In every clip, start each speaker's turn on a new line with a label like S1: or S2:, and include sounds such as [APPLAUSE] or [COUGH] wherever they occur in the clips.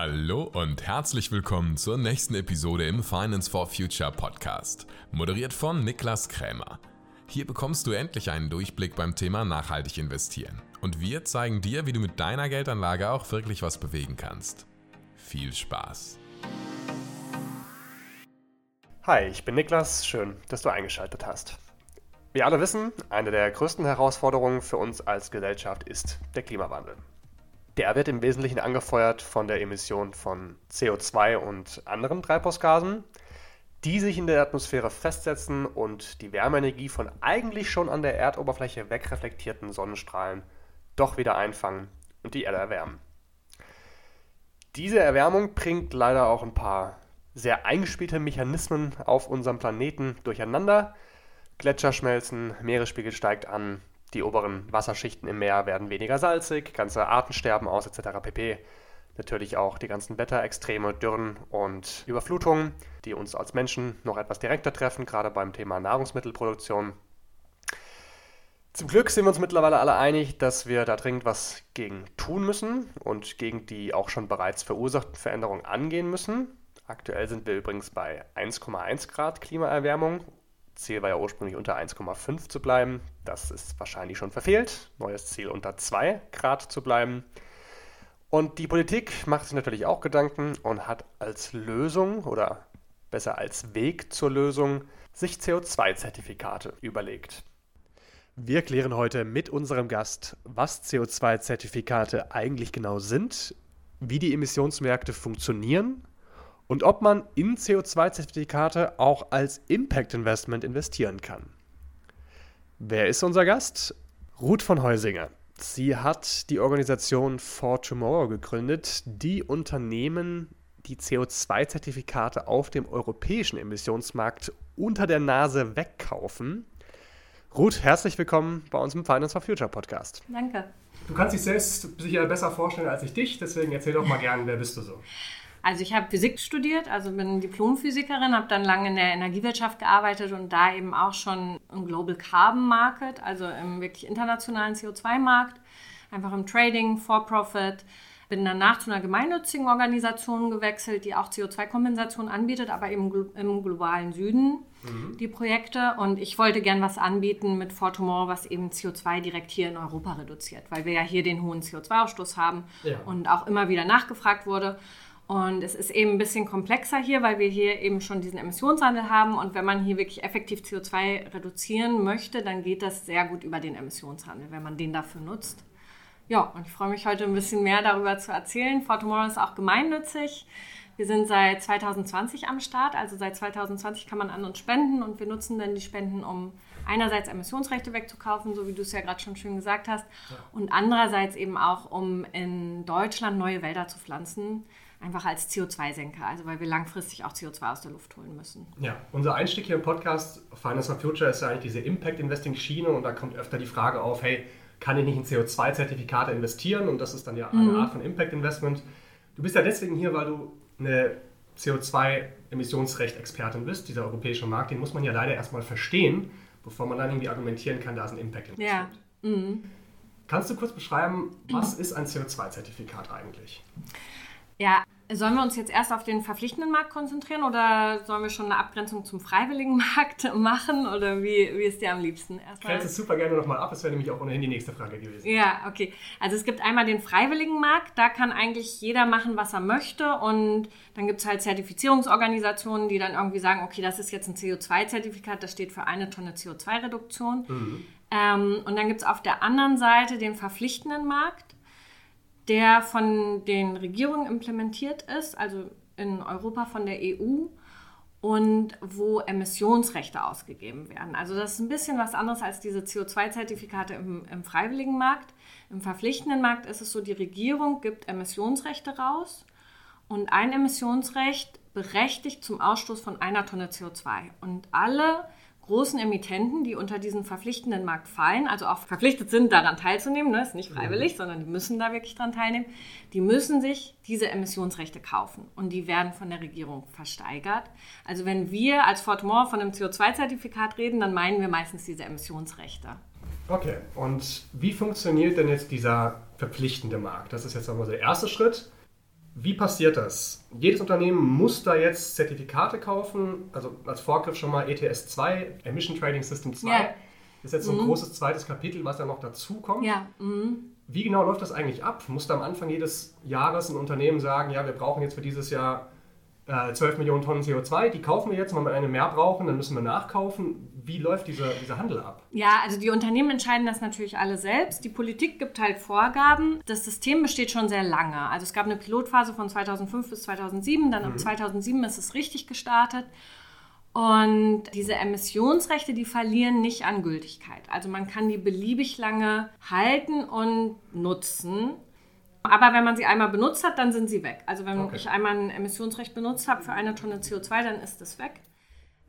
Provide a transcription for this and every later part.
S1: Hallo und herzlich willkommen zur nächsten Episode im Finance for Future Podcast, moderiert von Niklas Krämer. Hier bekommst du endlich einen Durchblick beim Thema nachhaltig investieren und wir zeigen dir, wie du mit deiner Geldanlage auch wirklich was bewegen kannst. Viel Spaß!
S2: Hi, ich bin Niklas, schön, dass du eingeschaltet hast. Wir alle wissen, eine der größten Herausforderungen für uns als Gesellschaft ist der Klimawandel. Der wird im Wesentlichen angefeuert von der Emission von CO2 und anderen Treibhausgasen, die sich in der Atmosphäre festsetzen und die Wärmeenergie von eigentlich schon an der Erdoberfläche wegreflektierten Sonnenstrahlen doch wieder einfangen und die Erde erwärmen. Diese Erwärmung bringt leider auch ein paar sehr eingespielte Mechanismen auf unserem Planeten durcheinander. Gletscher schmelzen, Meeresspiegel steigt an, die oberen Wasserschichten im Meer werden weniger salzig, ganze Arten sterben aus etc. pp. Natürlich auch die ganzen Wetterextreme, Dürren und Überflutungen, die uns als Menschen noch etwas direkter treffen, gerade beim Thema Nahrungsmittelproduktion. Zum Glück sind wir uns mittlerweile alle einig, dass wir da dringend was gegen tun müssen und gegen die auch schon bereits verursachten Veränderungen angehen müssen. Aktuell sind wir übrigens bei 1,1 Grad Klimaerwärmung Ziel war ja ursprünglich unter 1,5 zu bleiben. Das ist wahrscheinlich schon verfehlt. Neues Ziel unter 2 Grad zu bleiben. Und die Politik macht sich natürlich auch Gedanken und hat als Lösung oder besser als Weg zur Lösung sich CO2-Zertifikate überlegt. Wir klären heute mit unserem Gast, was CO2-Zertifikate eigentlich genau sind, wie die Emissionsmärkte funktionieren und ob man in CO2-Zertifikate auch als Impact Investment investieren kann. Wer ist unser Gast? Ruth von Heusinger. Sie hat die Organisation For Tomorrow gegründet, die Unternehmen die CO2-Zertifikate auf dem europäischen Emissionsmarkt unter der Nase wegkaufen. Ruth, herzlich willkommen bei uns im Finance for Future Podcast.
S3: Danke.
S2: Du kannst dich selbst sicher besser vorstellen als ich dich, deswegen erzähl doch mal gerne, wer bist du so?
S3: Also ich habe Physik studiert, also bin Diplomphysikerin, habe dann lange in der Energiewirtschaft gearbeitet und da eben auch schon im Global Carbon Market, also im wirklich internationalen CO2-Markt, einfach im Trading, For-Profit. Bin danach zu einer gemeinnützigen Organisation gewechselt, die auch CO2-Kompensation anbietet, aber eben im globalen Süden mhm. die Projekte. Und ich wollte gern was anbieten mit Fortumor, was eben CO2 direkt hier in Europa reduziert, weil wir ja hier den hohen CO2-Ausstoß haben ja. und auch immer wieder nachgefragt wurde. Und es ist eben ein bisschen komplexer hier, weil wir hier eben schon diesen Emissionshandel haben. Und wenn man hier wirklich effektiv CO2 reduzieren möchte, dann geht das sehr gut über den Emissionshandel, wenn man den dafür nutzt. Ja, und ich freue mich heute ein bisschen mehr darüber zu erzählen. For Tomorrow ist auch gemeinnützig. Wir sind seit 2020 am Start, also seit 2020 kann man an uns spenden und wir nutzen dann die Spenden, um einerseits Emissionsrechte wegzukaufen, so wie du es ja gerade schon schön gesagt hast, ja. und andererseits eben auch, um in Deutschland neue Wälder zu pflanzen einfach als CO2-Senker, also weil wir langfristig auch CO2 aus der Luft holen müssen.
S2: Ja, unser Einstieg hier im Podcast Finance for Future ist ja eigentlich diese Impact-Investing-Schiene und da kommt öfter die Frage auf, hey, kann ich nicht in CO2-Zertifikate investieren? Und das ist dann ja eine mhm. Art von Impact-Investment. Du bist ja deswegen hier, weil du eine CO2-Emissionsrecht-Expertin bist. Dieser europäische Markt, den muss man ja leider erstmal verstehen, bevor man dann irgendwie argumentieren kann, da ist ein Impact-Investment. Ja. Mhm. Kannst du kurz beschreiben, was ist ein CO2-Zertifikat eigentlich?
S3: Ja, sollen wir uns jetzt erst auf den verpflichtenden Markt konzentrieren oder sollen wir schon eine Abgrenzung zum freiwilligen [LAUGHS] Markt machen oder wie, wie ist dir am liebsten?
S2: Erstmal. Grenze es super gerne nochmal ab, das wäre nämlich auch ohnehin die nächste Frage gewesen.
S3: Ja, okay. Also es gibt einmal den freiwilligen Markt, da kann eigentlich jeder machen, was er möchte und dann gibt es halt Zertifizierungsorganisationen, die dann irgendwie sagen, okay, das ist jetzt ein CO2-Zertifikat, das steht für eine Tonne CO2-Reduktion. Mhm. Ähm, und dann gibt es auf der anderen Seite den verpflichtenden Markt der von den Regierungen implementiert ist, also in Europa von der EU und wo Emissionsrechte ausgegeben werden. Also das ist ein bisschen was anderes als diese CO2-Zertifikate im, im, freiwilligen Markt. Im verpflichtenden Markt ist es so, die Regierung gibt Emissionsrechte raus und ein Emissionsrecht berechtigt zum Ausstoß von einer Tonne CO2. Und alle großen Emittenten, die unter diesen verpflichtenden Markt fallen, also auch verpflichtet sind, daran teilzunehmen, ne, ist nicht freiwillig, mhm. sondern die müssen da wirklich dran teilnehmen, die müssen sich diese Emissionsrechte kaufen und die werden von der Regierung versteigert. Also wenn wir als Fortmore von einem CO2-Zertifikat reden, dann meinen wir meistens diese Emissionsrechte.
S2: Okay, und wie funktioniert denn jetzt dieser verpflichtende Markt? Das ist jetzt einmal der erste Schritt. Wie passiert das? Jedes Unternehmen muss da jetzt Zertifikate kaufen, also als Vorgriff schon mal ETS 2, Emission Trading System 2. Ja. Das ist jetzt so ein mhm. großes zweites Kapitel, was da noch dazu kommt.
S3: Ja. Mhm.
S2: Wie genau läuft das eigentlich ab? Muss da am Anfang jedes Jahres ein Unternehmen sagen, ja, wir brauchen jetzt für dieses Jahr äh, 12 Millionen Tonnen CO2, die kaufen wir jetzt, wenn wir eine mehr brauchen, dann müssen wir nachkaufen. Wie läuft dieser, dieser Handel ab?
S3: Ja, also die Unternehmen entscheiden das natürlich alle selbst. Die Politik gibt halt Vorgaben. Das System besteht schon sehr lange. Also es gab eine Pilotphase von 2005 bis 2007, dann mhm. ab 2007 ist es richtig gestartet. Und diese Emissionsrechte, die verlieren nicht an Gültigkeit. Also man kann die beliebig lange halten und nutzen. Aber wenn man sie einmal benutzt hat, dann sind sie weg. Also wenn okay. ich einmal ein Emissionsrecht benutzt habe für eine Tonne CO2, dann ist es weg.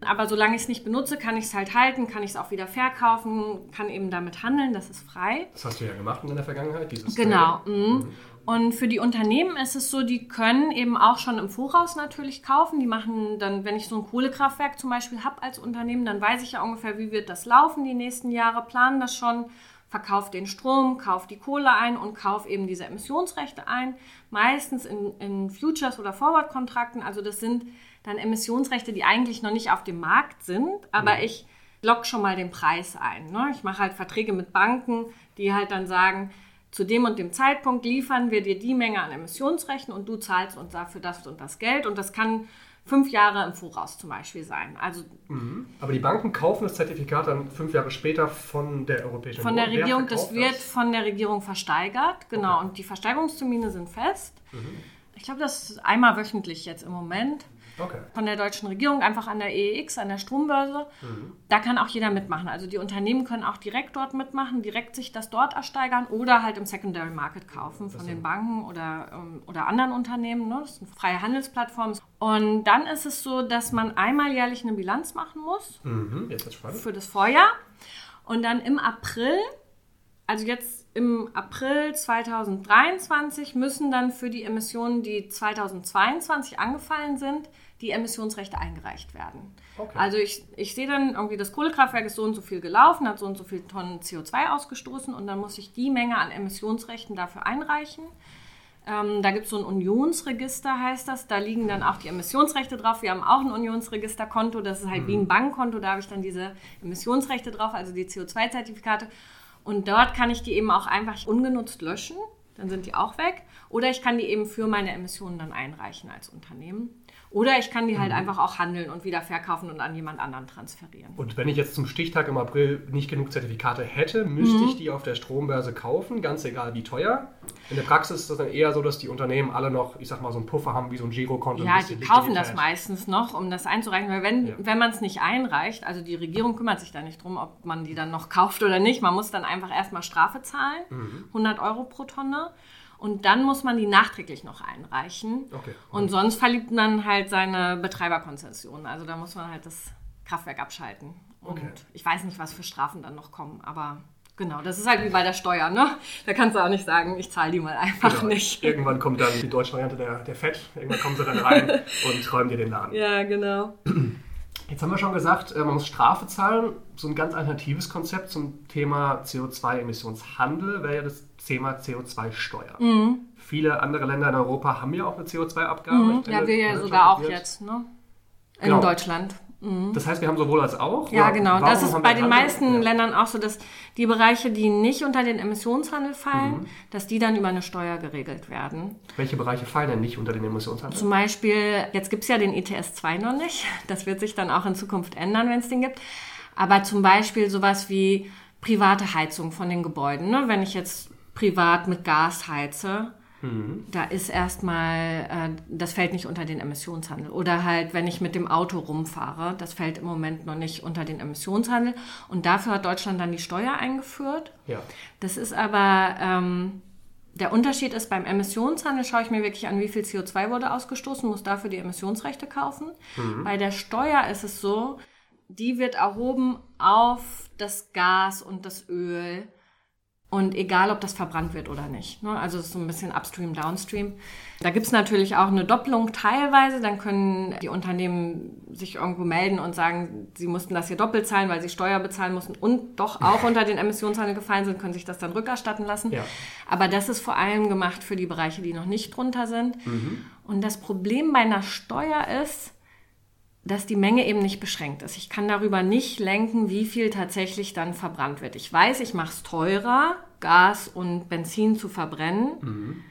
S3: Aber solange ich es nicht benutze, kann ich es halt halten, kann ich es auch wieder verkaufen, kann eben damit handeln, das ist frei.
S2: Das hast du ja gemacht in der Vergangenheit,
S3: dieses Genau. Mhm. mhm. Und für die Unternehmen ist es so, die können eben auch schon im Voraus natürlich kaufen. Die machen dann, wenn ich so ein Kohlekraftwerk zum Beispiel habe als Unternehmen, dann weiß ich ja ungefähr, wie wird das laufen die nächsten Jahre, planen das schon verkauft den Strom, kauft die Kohle ein und kauft eben diese Emissionsrechte ein. Meistens in, in Futures oder Forward-Kontrakten. Also das sind dann Emissionsrechte, die eigentlich noch nicht auf dem Markt sind, aber mhm. ich lock schon mal den Preis ein. Ne? Ich mache halt Verträge mit Banken, die halt dann sagen, zu dem und dem Zeitpunkt liefern wir dir die Menge an Emissionsrechten und du zahlst uns dafür das und das Geld. Und das kann fünf Jahre im Voraus zum Beispiel sein. Also,
S2: mhm. Aber die Banken kaufen das Zertifikat dann fünf Jahre später von der Europäischen
S3: Union. Von der Regierung, das wird das? von der Regierung versteigert, genau. Okay. Und die Versteigerungstermine sind fest. Mhm. Ich glaube, das ist einmal wöchentlich jetzt im Moment. Okay. Von der deutschen Regierung, einfach an der EEX, an der Strombörse. Mhm. Da kann auch jeder mitmachen. Also die Unternehmen können auch direkt dort mitmachen, direkt sich das dort ersteigern oder halt im Secondary Market kaufen von den Banken oder, ähm, oder anderen Unternehmen. Ne? Das sind freie Handelsplattformen. Und dann ist es so, dass man einmal jährlich eine Bilanz machen muss.
S2: Mhm.
S3: Für das Vorjahr. Und dann im April, also jetzt im April 2023 müssen dann für die Emissionen, die 2022 angefallen sind, die Emissionsrechte eingereicht werden. Okay. Also ich, ich sehe dann irgendwie, das Kohlekraftwerk ist so und so viel gelaufen, hat so und so viele Tonnen CO2 ausgestoßen und dann muss ich die Menge an Emissionsrechten dafür einreichen. Ähm, da gibt es so ein Unionsregister, heißt das. Da liegen dann auch die Emissionsrechte drauf. Wir haben auch ein Unionsregisterkonto. Das ist halt mhm. wie ein mhm. Bankkonto. Da habe ich dann diese Emissionsrechte drauf, also die CO2-Zertifikate. Und dort kann ich die eben auch einfach ungenutzt löschen. Dann sind die auch weg. Oder ich kann die eben für meine Emissionen dann einreichen als Unternehmen. Oder ich kann die halt mhm. einfach auch handeln und wieder verkaufen und an jemand anderen transferieren.
S2: Und wenn ich jetzt zum Stichtag im April nicht genug Zertifikate hätte, müsste mhm. ich die auf der Strombörse kaufen, ganz egal wie teuer. In der Praxis ist das dann eher so, dass die Unternehmen alle noch, ich sag mal, so einen Puffer haben wie so ein Girokonto.
S3: Ja, die kaufen das meistens noch, um das einzureichen. Weil wenn, ja. wenn man es nicht einreicht, also die Regierung kümmert sich da nicht drum, ob man die dann noch kauft oder nicht. Man muss dann einfach erstmal Strafe zahlen, mhm. 100 Euro pro Tonne. Und dann muss man die nachträglich noch einreichen. Okay. Und sonst verliebt man halt seine Betreiberkonzession. Also da muss man halt das Kraftwerk abschalten. Und okay. ich weiß nicht, was für Strafen dann noch kommen, aber Genau, das ist halt wie bei der Steuer, ne? Da kannst du auch nicht sagen, ich zahle die mal einfach genau. nicht.
S2: Irgendwann kommt dann die deutsche Variante der, der FED, irgendwann kommen sie dann rein [LAUGHS] und räumen dir den Laden.
S3: Ja, genau.
S2: Jetzt haben wir schon gesagt, äh, man muss Strafe zahlen. So ein ganz alternatives Konzept zum Thema CO2-Emissionshandel wäre ja das Thema CO2-Steuer. Mhm. Viele andere Länder in Europa haben ja auch eine CO2-Abgabe.
S3: Mhm. Ja, wir ja sogar auch jetzt, ne? In genau. Deutschland.
S2: Mhm. Das heißt, wir haben sowohl als auch.
S3: Ja, genau. Das ist bei den meisten ja. Ländern auch so, dass die Bereiche, die nicht unter den Emissionshandel fallen, mhm. dass die dann über eine Steuer geregelt werden.
S2: Welche Bereiche fallen denn nicht unter den Emissionshandel?
S3: Zum Beispiel, jetzt gibt es ja den ETS 2 noch nicht. Das wird sich dann auch in Zukunft ändern, wenn es den gibt. Aber zum Beispiel sowas wie private Heizung von den Gebäuden. Ne? Wenn ich jetzt privat mit Gas heize, mhm. da ist erstmal, äh, das fällt nicht unter den Emissionshandel. Oder halt, wenn ich mit dem Auto rumfahre, das fällt im Moment noch nicht unter den Emissionshandel. Und dafür hat Deutschland dann die Steuer eingeführt.
S2: Ja.
S3: Das ist aber, ähm, der Unterschied ist, beim Emissionshandel schaue ich mir wirklich an, wie viel CO2 wurde ausgestoßen, muss dafür die Emissionsrechte kaufen. Mhm. Bei der Steuer ist es so, die wird erhoben auf das Gas und das Öl Und egal, ob das verbrannt wird oder nicht. Ne? Also es ist so ein bisschen upstream, downstream. Da gibt es natürlich auch eine Doppelung teilweise. Dann können die Unternehmen sich irgendwo melden und sagen, sie mussten das hier doppelt zahlen, weil sie Steuer bezahlen mussten und doch auch [LAUGHS] unter den Emissionshandel gefallen sind, können sich das dann rückerstatten lassen. Ja. Aber das ist vor allem gemacht für die Bereiche, die noch nicht drunter sind. Mhm. Und das Problem bei einer Steuer ist, dass die Menge eben nicht beschränkt ist. Ich kann darüber nicht lenken, wie viel tatsächlich dann verbrannt wird. Ich weiß, ich mache es teurer, Gas und Benzin zu verbrennen. Mhm.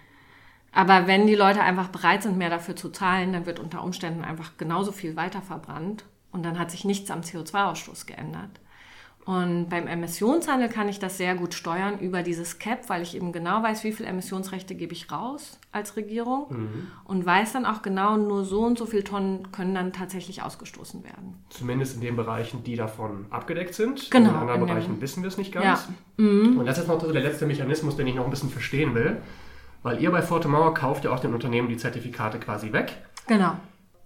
S3: Aber wenn die Leute einfach bereit sind, mehr dafür zu zahlen, dann wird unter Umständen einfach genauso viel weiter verbrannt. Und dann hat sich nichts am CO2-Ausstoß geändert. Und beim Emissionshandel kann ich das sehr gut steuern über dieses Cap, weil ich eben genau weiß, wie viele Emissionsrechte gebe ich raus als Regierung mhm. und weiß dann auch genau, nur so und so viele Tonnen können dann tatsächlich ausgestoßen werden.
S2: Zumindest in den Bereichen, die davon abgedeckt sind.
S3: Genau.
S2: In anderen in Bereichen wissen wir es nicht ganz. Ja. Mhm. Und das ist noch so der letzte Mechanismus, den ich noch ein bisschen verstehen will. Weil ihr bei Fortemauer kauft ja auch den Unternehmen die Zertifikate quasi weg.
S3: Genau.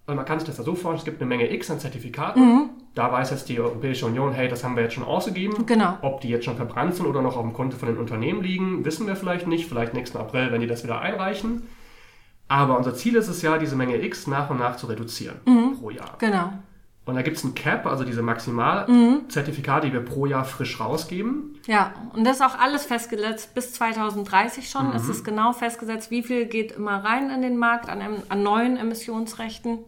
S2: Und man kann sich das ja so vorstellen, es gibt eine Menge X an Zertifikaten. Mhm. Da weiß jetzt die Europäische Union, hey, das haben wir jetzt schon ausgegeben.
S3: Genau.
S2: Ob die jetzt schon verbrannt sind oder noch auf dem Konto von den Unternehmen liegen, wissen wir vielleicht nicht. Vielleicht nächsten April, wenn die das wieder einreichen. Aber unser Ziel ist es ja, diese Menge X nach und nach zu reduzieren mhm. pro Jahr.
S3: Genau.
S2: Und da gibt es ein Cap, also diese Maximalzertifikate, mhm. die wir pro Jahr frisch rausgeben.
S3: Ja, und das ist auch alles festgesetzt bis 2030 schon. Mhm. Es ist genau festgesetzt, wie viel geht immer rein in den Markt an, an neuen Emissionsrechten.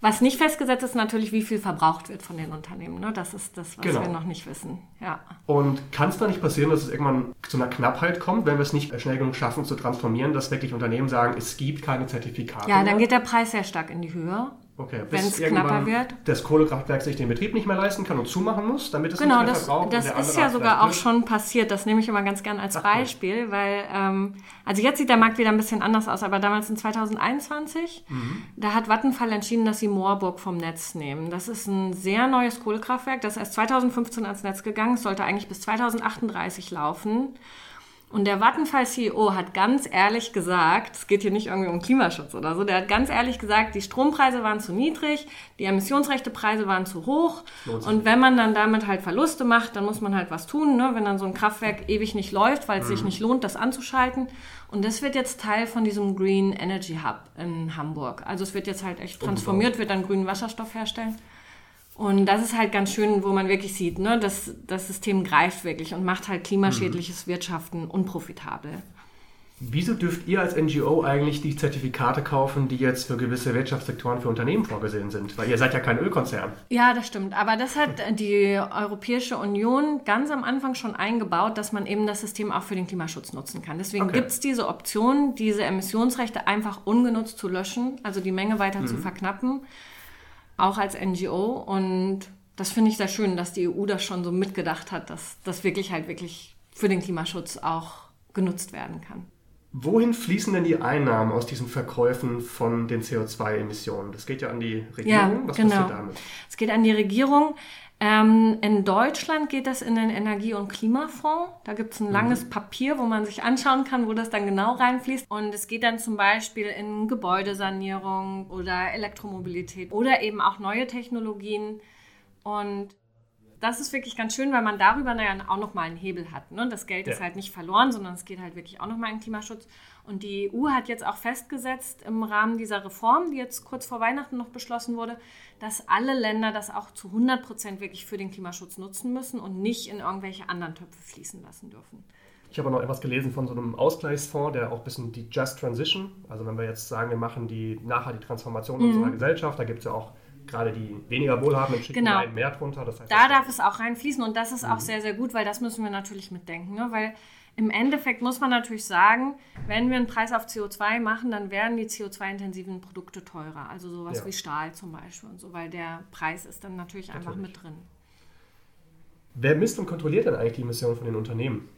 S3: Was nicht festgesetzt ist, natürlich, wie viel verbraucht wird von den Unternehmen. Ne? Das ist das, was genau. wir noch nicht wissen. Ja.
S2: Und kann es da nicht passieren, dass es irgendwann zu einer Knappheit kommt, wenn wir es nicht schnell genug schaffen zu transformieren, dass wirklich Unternehmen sagen, es gibt keine Zertifikate?
S3: Ja, dann geht der Preis sehr stark in die Höhe.
S2: Okay,
S3: wenn es knapper wird.
S2: Das Kohlekraftwerk sich den Betrieb nicht mehr leisten kann und zumachen muss, damit es
S3: genau,
S2: nicht mehr
S3: das, verbraucht. Genau, das ist ja sogar auch schon passiert. Das nehme ich immer ganz gern als Ach, Beispiel, weil, ähm, also jetzt sieht der Markt wieder ein bisschen anders aus, aber damals in 2021, mhm. da hat Vattenfall entschieden, dass sie Moorburg vom Netz nehmen. Das ist ein sehr neues Kohlekraftwerk, das ist erst 2015 ans Netz gegangen, sollte eigentlich bis 2038 laufen. Und der Vattenfall-CEO hat ganz ehrlich gesagt, es geht hier nicht irgendwie um Klimaschutz oder so, der hat ganz ehrlich gesagt, die Strompreise waren zu niedrig, die Emissionsrechtepreise waren zu hoch. Und wenn man dann damit halt Verluste macht, dann muss man halt was tun, ne? wenn dann so ein Kraftwerk ewig nicht läuft, weil es mhm. sich nicht lohnt, das anzuschalten. Und das wird jetzt Teil von diesem Green Energy Hub in Hamburg. Also es wird jetzt halt echt transformiert, wird dann grünen Wasserstoff herstellen. Und das ist halt ganz schön, wo man wirklich sieht, ne, dass das System greift wirklich und macht halt klimaschädliches. Wirtschaften unprofitabel.
S2: Wieso dürft ihr als NGO eigentlich die Zertifikate kaufen, die jetzt für gewisse Wirtschaftssektoren für Unternehmen vorgesehen sind? Weil ihr seid ja kein Ölkonzern.
S3: Ja, das stimmt. Aber das hat die Europäische Union ganz am Anfang schon eingebaut, dass man eben das System auch für den Klimaschutz nutzen kann. Deswegen okay. gibt es diese Option, diese Emissionsrechte einfach ungenutzt zu löschen, also die Menge weiter mhm. zu verknappen auch als NGO. Und das finde ich sehr schön, dass die EU das schon so mitgedacht hat, dass das wirklich halt wirklich für den Klimaschutz auch genutzt werden kann.
S2: Wohin fließen denn die Einnahmen aus diesen Verkäufen von den CO2-Emissionen? Das geht ja an die Regierung.
S3: Ja, Was genau. passiert damit? Es geht an die Regierung. Ähm, in Deutschland geht das in den Energie- und Klimafonds. Da gibt es ein mhm. langes Papier, wo man sich anschauen kann, wo das dann genau reinfließt. Und es geht dann zum Beispiel in Gebäudesanierung oder Elektromobilität oder eben auch neue Technologien. Und das ist wirklich ganz schön, weil man darüber naja, auch nochmal einen Hebel hat. Ne? Das Geld ja. ist halt nicht verloren, sondern es geht halt wirklich auch nochmal in Klimaschutz. Und die EU hat jetzt auch festgesetzt im Rahmen dieser Reform, die jetzt kurz vor Weihnachten noch beschlossen wurde, dass alle Länder das auch zu 100 Prozent wirklich für den Klimaschutz nutzen müssen und nicht in irgendwelche anderen Töpfe fließen lassen dürfen.
S2: Ich habe auch noch etwas gelesen von so einem Ausgleichsfonds, der auch ein bisschen die Just Transition, also wenn wir jetzt sagen, wir machen die nachhaltige Transformation mhm. unserer Gesellschaft, da gibt es ja auch gerade die weniger wohlhabenden Schichten
S3: genau.
S2: mehr drunter.
S3: Das heißt, da darf es auch reinfließen und das ist mhm. auch sehr, sehr gut, weil das müssen wir natürlich mitdenken, ne? weil im Endeffekt muss man natürlich sagen, wenn wir einen Preis auf CO2 machen, dann werden die CO2-intensiven Produkte teurer. Also sowas ja. wie Stahl zum Beispiel und so, weil der Preis ist dann natürlich, natürlich einfach mit drin.
S2: Wer misst und kontrolliert denn eigentlich die Emissionen von den Unternehmen?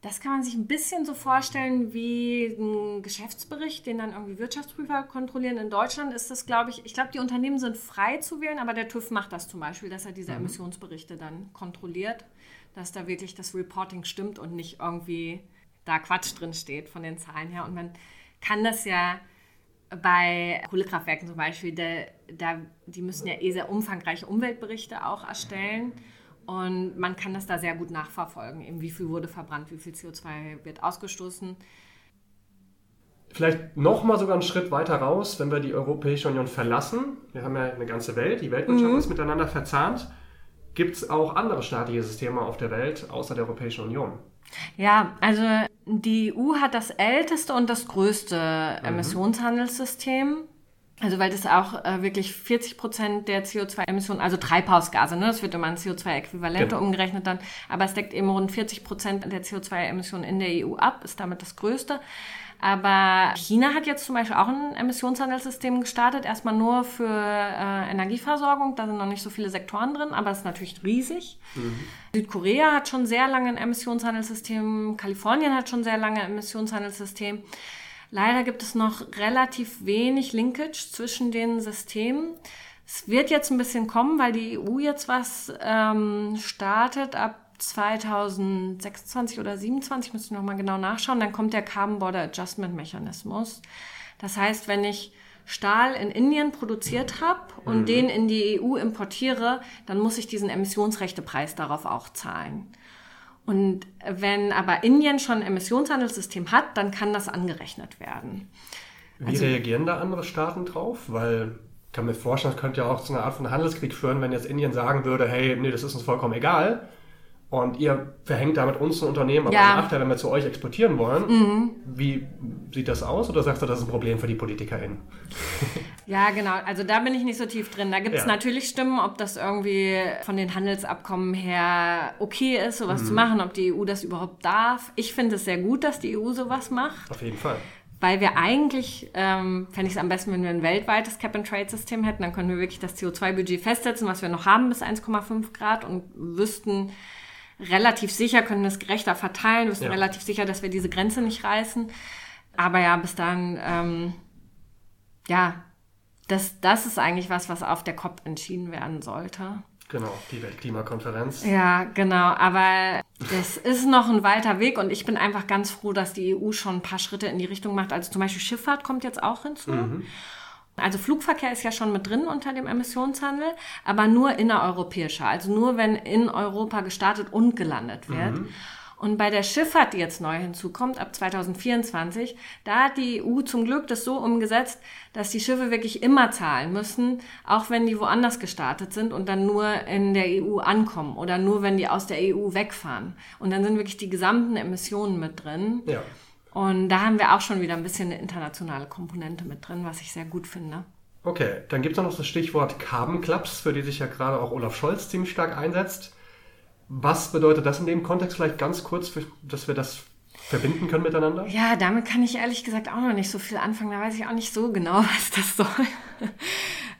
S3: Das kann man sich ein bisschen so vorstellen wie ein Geschäftsbericht, den dann irgendwie Wirtschaftsprüfer kontrollieren. In Deutschland ist das, glaube ich, ich glaube, die Unternehmen sind frei zu wählen, aber der TÜV macht das zum Beispiel, dass er diese mhm. Emissionsberichte dann kontrolliert, dass da wirklich das Reporting stimmt und nicht irgendwie da Quatsch drin steht von den Zahlen her. Und man kann das ja bei Kohlekraftwerken zum Beispiel, da, da, die müssen ja eh sehr umfangreiche Umweltberichte auch erstellen. Und man kann das da sehr gut nachverfolgen, eben wie viel wurde verbrannt, wie viel CO2 wird ausgestoßen.
S2: Vielleicht nochmal sogar einen Schritt weiter raus, wenn wir die Europäische Union verlassen. Wir haben ja eine ganze Welt, die Weltwirtschaft mhm. ist miteinander verzahnt. Gibt es auch andere staatliche Systeme auf der Welt außer der Europäischen Union?
S3: Ja, also die EU hat das älteste und das größte mhm. Emissionshandelssystem. Also weil das auch äh, wirklich 40 Prozent der CO2-Emissionen, also Treibhausgase, ne, das wird immer in CO2-Äquivalente genau. umgerechnet dann, aber es deckt eben rund 40 Prozent der CO2-Emissionen in der EU ab, ist damit das größte. Aber China hat jetzt zum Beispiel auch ein Emissionshandelssystem gestartet, erstmal nur für äh, Energieversorgung, da sind noch nicht so viele Sektoren drin, aber es ist natürlich riesig. Mhm. Südkorea hat schon sehr lange ein Emissionshandelssystem, Kalifornien hat schon sehr lange ein Emissionshandelssystem. Leider gibt es noch relativ wenig Linkage zwischen den Systemen. Es wird jetzt ein bisschen kommen, weil die EU jetzt was ähm, startet ab 2026 oder 2027, müsste ich nochmal genau nachschauen, dann kommt der Carbon Border Adjustment Mechanismus. Das heißt, wenn ich Stahl in Indien produziert habe und mhm. den in die EU importiere, dann muss ich diesen Emissionsrechtepreis darauf auch zahlen. Und wenn aber Indien schon ein Emissionshandelssystem hat, dann kann das angerechnet werden.
S2: Wie also, reagieren da andere Staaten drauf? Weil ich kann mir vorstellen, das könnte ja auch zu einer Art von Handelskrieg führen, wenn jetzt Indien sagen würde, hey, nee, das ist uns vollkommen egal. Und ihr verhängt damit uns ein Unternehmen aber ja. Nachteil, wenn wir zu euch exportieren wollen. Mhm. Wie sieht das aus? Oder sagst du, das ist ein Problem für die PolitikerInnen? [LAUGHS]
S3: Ja, genau. Also da bin ich nicht so tief drin. Da gibt es ja. natürlich Stimmen, ob das irgendwie von den Handelsabkommen her okay ist, sowas mhm. zu machen, ob die EU das überhaupt darf. Ich finde es sehr gut, dass die EU sowas macht.
S2: Auf jeden Fall
S3: weil wir eigentlich, ähm, fände ich es am besten, wenn wir ein weltweites Cap-and-Trade-System hätten, dann können wir wirklich das CO2-Budget festsetzen, was wir noch haben bis 1,5 Grad und wüssten, relativ sicher, können es gerechter verteilen, wir sind ja. relativ sicher, dass wir diese Grenze nicht reißen. Aber ja, bis dann, ähm, ja, das, das ist eigentlich was, was auf der COP entschieden werden sollte.
S2: Genau, die Weltklimakonferenz.
S3: Ja, genau. Aber das ist noch ein weiter Weg und ich bin einfach ganz froh, dass die EU schon ein paar Schritte in die Richtung macht. Also zum Beispiel Schifffahrt kommt jetzt auch hinzu. Mhm. Also Flugverkehr ist ja schon mit drin unter dem Emissionshandel, aber nur innereuropäischer, also nur wenn in Europa gestartet und gelandet wird. Mhm. Und bei der Schifffahrt, die jetzt neu hinzukommt, ab 2024, da hat die EU zum Glück das so umgesetzt, dass die Schiffe wirklich immer zahlen müssen, auch wenn die woanders gestartet sind und dann nur in der EU ankommen oder nur wenn die aus der EU wegfahren. Und dann sind wirklich die gesamten Emissionen mit drin. Ja. Und da haben wir auch schon wieder ein bisschen eine internationale Komponente mit drin, was ich sehr gut finde.
S2: Okay, dann gibt es noch das Stichwort Carbon Clubs, für die sich ja gerade auch Olaf Scholz ziemlich stark einsetzt. Was bedeutet das in dem Kontext vielleicht ganz kurz, dass wir das verbinden können miteinander?
S3: Ja, damit kann ich ehrlich gesagt auch noch nicht so viel anfangen. Da weiß ich auch nicht so genau, [LAUGHS] was das soll. [LAUGHS]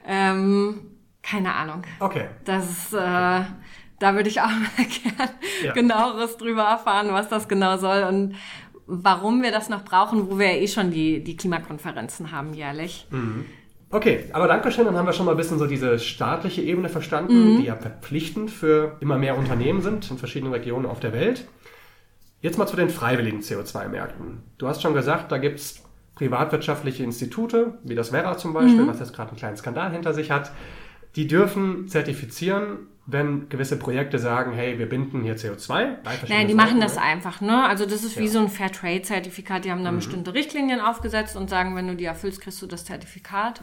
S3: ähm, keine Ahnung.
S2: Okay.
S3: Das ist, äh, da würde ich auch [LAUGHS] mal gerne ja. genaueres drüber erfahren, was das genau soll und warum wir das noch brauchen, wo wir ja eh schon die, die Klimakonferenzen haben jährlich.
S2: Mhm. Okay, aber danke schön, dann haben wir schon mal ein bisschen so diese staatliche Ebene verstanden, mhm. die ja verpflichtend für immer mehr Unternehmen sind in verschiedenen Regionen auf der Welt. Jetzt mal zu den freiwilligen CO2-Märkten. Du hast schon gesagt, da gibt es privatwirtschaftliche Institute, wie das Vera zum Beispiel, mhm. was jetzt gerade einen kleinen Skandal hinter sich hat. Die dürfen zertifizieren, wenn gewisse Projekte sagen, hey, wir binden hier CO2.
S3: Nein, die machen das einfach, ne? Also das ist ja. wie so ein Fairtrade-Zertifikat. Die haben da mhm. bestimmte Richtlinien aufgesetzt und sagen, wenn du die erfüllst, kriegst du das Zertifikat.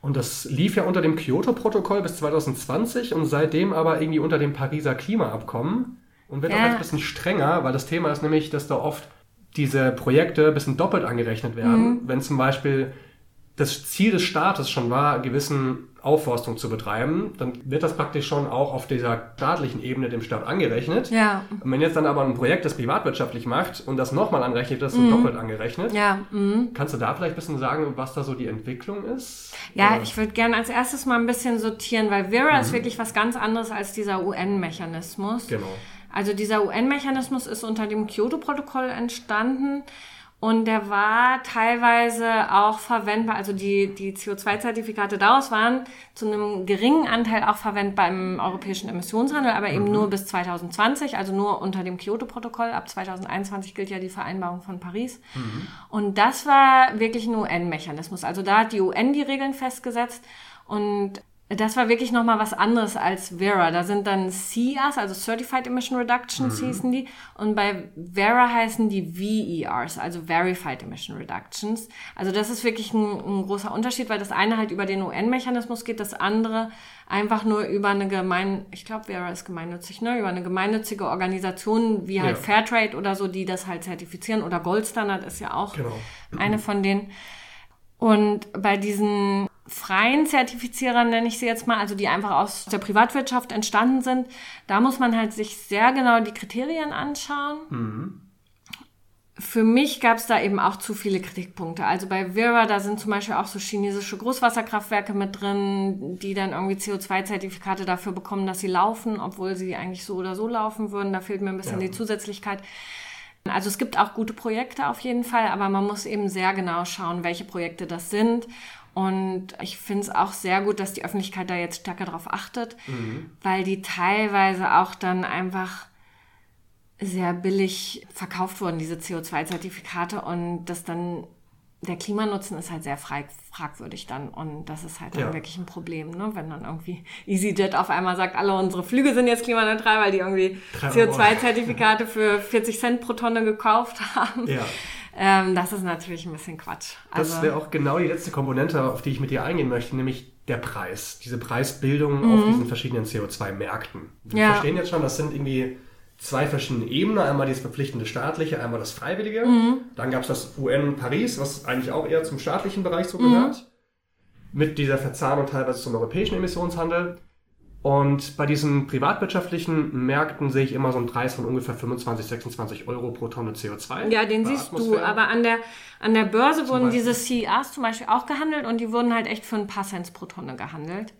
S2: Und das lief ja unter dem Kyoto-Protokoll bis 2020 und seitdem aber irgendwie unter dem Pariser Klimaabkommen und wird ja. auch jetzt ein bisschen strenger, weil das Thema ist nämlich, dass da oft diese Projekte ein bisschen doppelt angerechnet werden. Mhm. Wenn zum Beispiel das Ziel des Staates schon war, gewissen Aufforstung zu betreiben, dann wird das praktisch schon auch auf dieser staatlichen Ebene dem Staat angerechnet. Ja. Und wenn jetzt dann aber ein Projekt das privatwirtschaftlich macht und das nochmal anrechnet, das mhm. doppelt angerechnet. Ja. Mhm. Kannst du da vielleicht ein bisschen sagen, was da so die Entwicklung ist?
S3: Ja, Oder? ich würde gerne als erstes mal ein bisschen sortieren, weil Vera mhm. ist wirklich was ganz anderes als dieser UN-Mechanismus. Genau. Also dieser UN-Mechanismus ist unter dem Kyoto-Protokoll entstanden. Und der war teilweise auch verwendbar, also die, die CO2-Zertifikate daraus waren zu einem geringen Anteil auch verwendbar im europäischen Emissionshandel, aber eben mhm. nur bis 2020, also nur unter dem Kyoto-Protokoll. Ab 2021 gilt ja die Vereinbarung von Paris. Mhm. Und das war wirklich ein UN-Mechanismus. Also da hat die UN die Regeln festgesetzt und das war wirklich nochmal was anderes als Vera. Da sind dann CERs, also Certified Emission Reductions mhm. hießen die. Und bei Vera heißen die VERs, also Verified Emission Reductions. Also das ist wirklich ein, ein großer Unterschied, weil das eine halt über den UN-Mechanismus geht, das andere einfach nur über eine gemein, ich glaube, Vera ist gemeinnützig, ne? Über eine gemeinnützige Organisation wie halt ja. Fairtrade oder so, die das halt zertifizieren. Oder Goldstandard ist ja auch genau. eine von denen. Und bei diesen freien Zertifizierern, nenne ich sie jetzt mal, also die einfach aus der Privatwirtschaft entstanden sind, da muss man halt sich sehr genau die Kriterien anschauen. Mhm. Für mich gab es da eben auch zu viele Kritikpunkte. Also bei Vera, da sind zum Beispiel auch so chinesische Großwasserkraftwerke mit drin, die dann irgendwie CO2-Zertifikate dafür bekommen, dass sie laufen, obwohl sie eigentlich so oder so laufen würden. Da fehlt mir ein bisschen ja. die Zusätzlichkeit. Also es gibt auch gute Projekte auf jeden Fall, aber man muss eben sehr genau schauen, welche Projekte das sind und ich finde es auch sehr gut, dass die Öffentlichkeit da jetzt stärker darauf achtet, mhm. weil die teilweise auch dann einfach sehr billig verkauft wurden, diese CO2-Zertifikate und das dann der Klimanutzen ist halt sehr fragwürdig dann und das ist halt dann ja. wirklich ein Problem, ne? wenn dann irgendwie EasyJet auf einmal sagt, alle unsere Flüge sind jetzt klimaneutral, weil die irgendwie CO2-Zertifikate für 40 Cent pro Tonne gekauft haben. Ja. Ähm, das ist natürlich ein bisschen Quatsch.
S2: Also, das wäre auch genau die letzte Komponente, auf die ich mit dir eingehen möchte, nämlich der Preis. Diese Preisbildung mhm. auf diesen verschiedenen CO2-Märkten. Wir ja. verstehen jetzt schon, das sind irgendwie zwei verschiedene Ebenen. Einmal das verpflichtende staatliche, einmal das freiwillige. Mhm. Dann gab es das UN Paris, was eigentlich auch eher zum staatlichen Bereich so gehört. Mhm. Mit dieser Verzahnung teilweise zum europäischen Emissionshandel. Und bei diesen privatwirtschaftlichen Märkten sehe ich immer so einen Preis von ungefähr 25, 26 Euro pro Tonne CO2.
S3: Ja, den siehst Atmosphäre. du. Aber an der, an der Börse zum wurden Beispiel. diese CERs zum Beispiel auch gehandelt und die wurden halt echt für ein paar Cent pro Tonne gehandelt.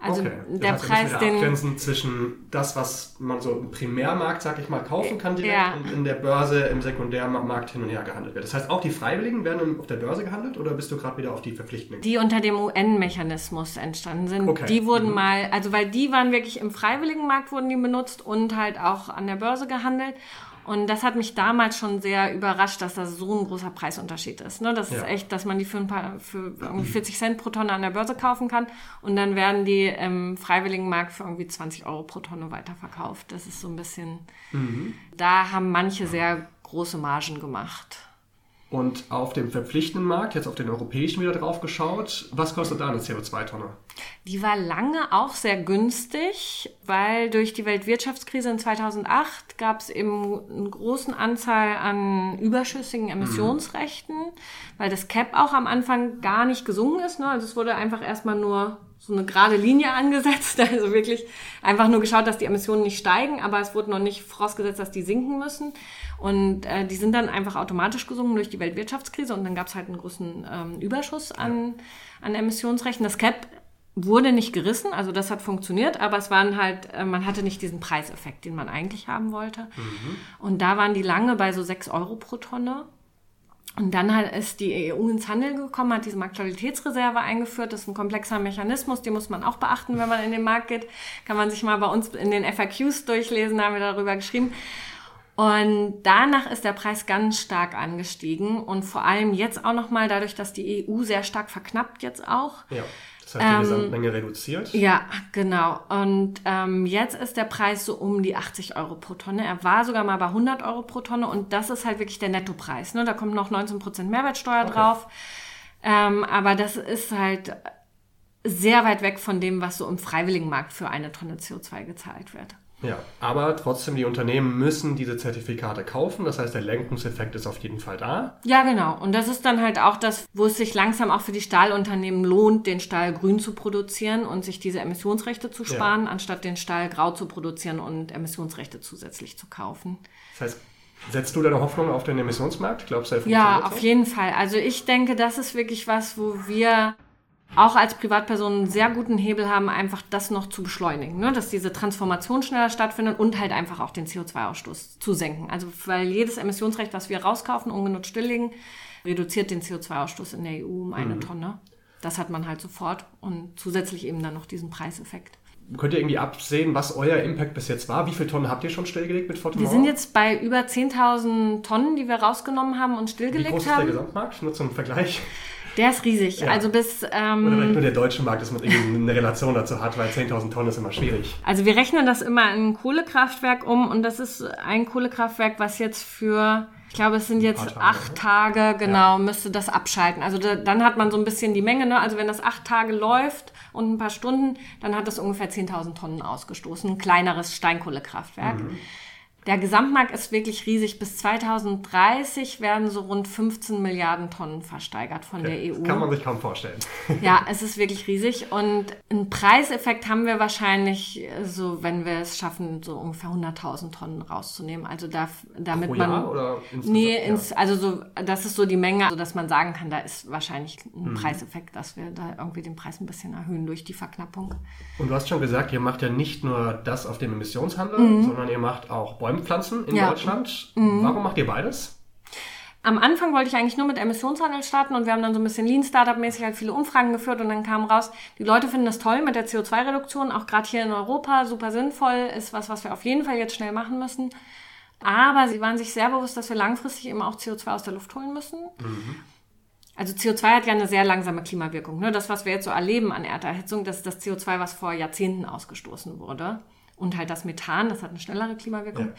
S3: Also okay. der das heißt, Preis, den
S2: abgrenzen zwischen das, was man so im Primärmarkt, sag ich mal, kaufen kann direkt ja. und in der Börse im Sekundärmarkt hin und her gehandelt wird. Das heißt, auch die Freiwilligen werden auf der Börse gehandelt oder bist du gerade wieder auf die Verpflichtenden?
S3: Die unter dem UN-Mechanismus entstanden sind. Okay. Die wurden mhm. mal, also weil die waren wirklich im freiwilligen Markt wurden die benutzt und halt auch an der Börse gehandelt. Und das hat mich damals schon sehr überrascht, dass das so ein großer Preisunterschied ist. Ne? Das ja. ist echt, dass man die für, ein paar, für irgendwie 40 Cent pro Tonne an der Börse kaufen kann und dann werden die im freiwilligen Markt für irgendwie 20 Euro pro Tonne weiterverkauft. Das ist so ein bisschen, mhm. da haben manche sehr große Margen gemacht.
S2: Und auf dem verpflichtenden Markt, jetzt auf den europäischen wieder drauf geschaut, was kostet da eine CO2-Tonne?
S3: Die war lange auch sehr günstig, weil durch die Weltwirtschaftskrise in 2008 gab es eben eine große Anzahl an überschüssigen Emissionsrechten, mhm. weil das CAP auch am Anfang gar nicht gesungen ist. Ne? Also es wurde einfach erstmal nur so eine gerade Linie [LAUGHS] angesetzt, also wirklich einfach nur geschaut, dass die Emissionen nicht steigen, aber es wurde noch nicht vorausgesetzt, dass die sinken müssen. Und äh, die sind dann einfach automatisch gesungen durch die Weltwirtschaftskrise und dann gab es halt einen großen ähm, Überschuss an, an Emissionsrechten. Das CAP wurde nicht gerissen, also das hat funktioniert, aber es waren halt, äh, man hatte nicht diesen Preiseffekt, den man eigentlich haben wollte. Mhm. Und da waren die lange bei so sechs Euro pro Tonne. Und dann halt ist die EU ins Handeln gekommen, hat diese Marktqualitätsreserve eingeführt. Das ist ein komplexer Mechanismus, den muss man auch beachten, wenn man in den Markt geht. Kann man sich mal bei uns in den FAQs durchlesen, da haben wir darüber geschrieben. Und danach ist der Preis ganz stark angestiegen und vor allem jetzt auch nochmal dadurch, dass die EU sehr stark verknappt jetzt auch.
S2: Ja. Das heißt, die ähm, Gesamtmenge reduziert?
S3: Ja, genau. Und ähm, jetzt ist der Preis so um die 80 Euro pro Tonne. Er war sogar mal bei 100 Euro pro Tonne und das ist halt wirklich der Nettopreis. Ne? Da kommt noch 19% Mehrwertsteuer okay. drauf. Ähm, aber das ist halt sehr weit weg von dem, was so im freiwilligen Markt für eine Tonne CO2 gezahlt wird.
S2: Ja, aber trotzdem, die Unternehmen müssen diese Zertifikate kaufen. Das heißt, der Lenkungseffekt ist auf jeden Fall da.
S3: Ja, genau. Und das ist dann halt auch das, wo es sich langsam auch für die Stahlunternehmen lohnt, den Stahl grün zu produzieren und sich diese Emissionsrechte zu sparen, ja. anstatt den Stahl grau zu produzieren und Emissionsrechte zusätzlich zu kaufen.
S2: Das heißt, Setzt du deine Hoffnung auf den Emissionsmarkt? Glaubst du, er
S3: Ja, auf jeden Fall. Also ich denke, das ist wirklich was, wo wir auch als Privatperson einen sehr guten Hebel haben, einfach das noch zu beschleunigen, ne? dass diese Transformation schneller stattfindet und halt einfach auch den CO2-Ausstoß zu senken. Also weil jedes Emissionsrecht, was wir rauskaufen, ungenutzt stilllegen, reduziert den CO2-Ausstoß in der EU um eine mhm. Tonne. Das hat man halt sofort und zusätzlich eben dann noch diesen Preiseffekt.
S2: Könnt ihr irgendwie absehen, was euer Impact bis jetzt war? Wie viele Tonnen habt ihr schon stillgelegt mit
S3: Fortemore? Wir sind jetzt bei über 10.000 Tonnen, die wir rausgenommen haben und stillgelegt haben. Wie groß ist
S2: der Gesamtmarkt? Nur zum Vergleich.
S3: Der ist riesig. Ja. Also bis. Ähm,
S2: Oder vielleicht nur der deutsche Markt, dass man irgendwie eine Relation dazu hat, weil 10.000 Tonnen ist immer schwierig.
S3: Also wir rechnen das immer in ein Kohlekraftwerk um und das ist ein Kohlekraftwerk, was jetzt für ich glaube, es sind jetzt Tage, acht Tage, genau, ja. müsste das abschalten. Also da, dann hat man so ein bisschen die Menge. Ne? Also wenn das acht Tage läuft und ein paar Stunden, dann hat das ungefähr 10.000 Tonnen ausgestoßen. Ein kleineres Steinkohlekraftwerk. Mhm. Der Gesamtmarkt ist wirklich riesig. Bis 2030 werden so rund 15 Milliarden Tonnen versteigert von okay, der EU.
S2: kann man sich kaum vorstellen. [LAUGHS]
S3: Ja, es ist wirklich riesig. Und einen Preiseffekt haben wir wahrscheinlich so, wenn wir es schaffen, so ungefähr 100.000 Tonnen rauszunehmen. Also da, damit
S2: Pro
S3: man.
S2: Jahr oder
S3: nee, ins, also so, das ist so die Menge, also dass man sagen kann, da ist wahrscheinlich ein mhm. Preiseffekt, dass wir da irgendwie den Preis ein bisschen erhöhen durch die Verknappung.
S2: Und du hast schon gesagt, ihr macht ja nicht nur das auf dem Emissionshandel, mhm. sondern ihr macht auch Bäume Bäume in ja. Deutschland. Mhm. Warum macht ihr beides?
S3: Am Anfang wollte ich eigentlich nur mit Emissionshandel starten und wir haben dann so ein bisschen Lean Startup-mäßig halt viele Umfragen geführt und dann kam raus, die Leute finden das toll mit der CO2-Reduktion, auch gerade hier in Europa super sinnvoll, ist was, was wir auf jeden Fall jetzt schnell machen müssen. Aber sie waren sich sehr bewusst, dass wir langfristig eben auch CO2 aus der Luft holen müssen. Mhm. Also CO2 hat ja eine sehr langsame Klimawirkung. Ne? Das, was wir jetzt so erleben an Erderhitzung, das ist das CO2, was vor Jahrzehnten ausgestoßen wurde und halt das Methan, das hat eine schnellere Klimawirkung. Ja.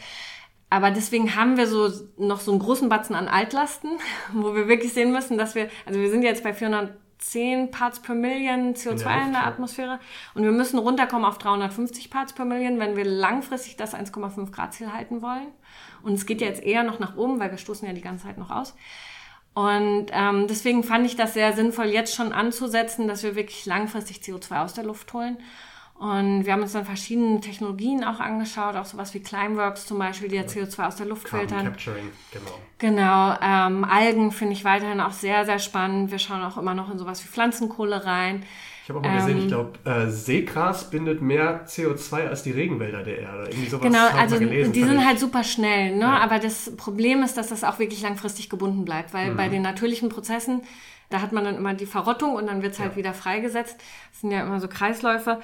S3: Aber deswegen haben wir so noch so einen großen Batzen an Altlasten, [LAUGHS] wo wir wirklich sehen müssen, dass wir, also wir sind jetzt bei 410 Parts per Million CO2 in der, in der Atmosphäre und wir müssen runterkommen auf 350 Parts per Million, wenn wir langfristig das 1,5 Grad Ziel halten wollen. Und es geht ja jetzt eher noch nach oben, weil wir stoßen ja die ganze Zeit noch aus. Und ähm, deswegen fand ich das sehr sinnvoll, jetzt schon anzusetzen, dass wir wirklich langfristig CO2 aus der Luft holen. Und wir haben uns dann verschiedene Technologien auch angeschaut, auch sowas wie Climeworks zum Beispiel, die ja CO2 aus der Luft Carbon filtern.
S2: Capturing, genau.
S3: Genau. Ähm, Algen finde ich weiterhin auch sehr, sehr spannend. Wir schauen auch immer noch in sowas wie Pflanzenkohle rein.
S2: Ich habe auch mal ähm, gesehen, ich glaube, äh, Seegras bindet mehr CO2 als die Regenwälder der Erde. Irgendwie
S3: sowas genau, also gelesen, die sind ich. halt super schnell, ne? Ja. Aber das Problem ist, dass das auch wirklich langfristig gebunden bleibt, weil mhm. bei den natürlichen Prozessen, da hat man dann immer die Verrottung und dann wird es halt ja. wieder freigesetzt. Das sind ja immer so Kreisläufe.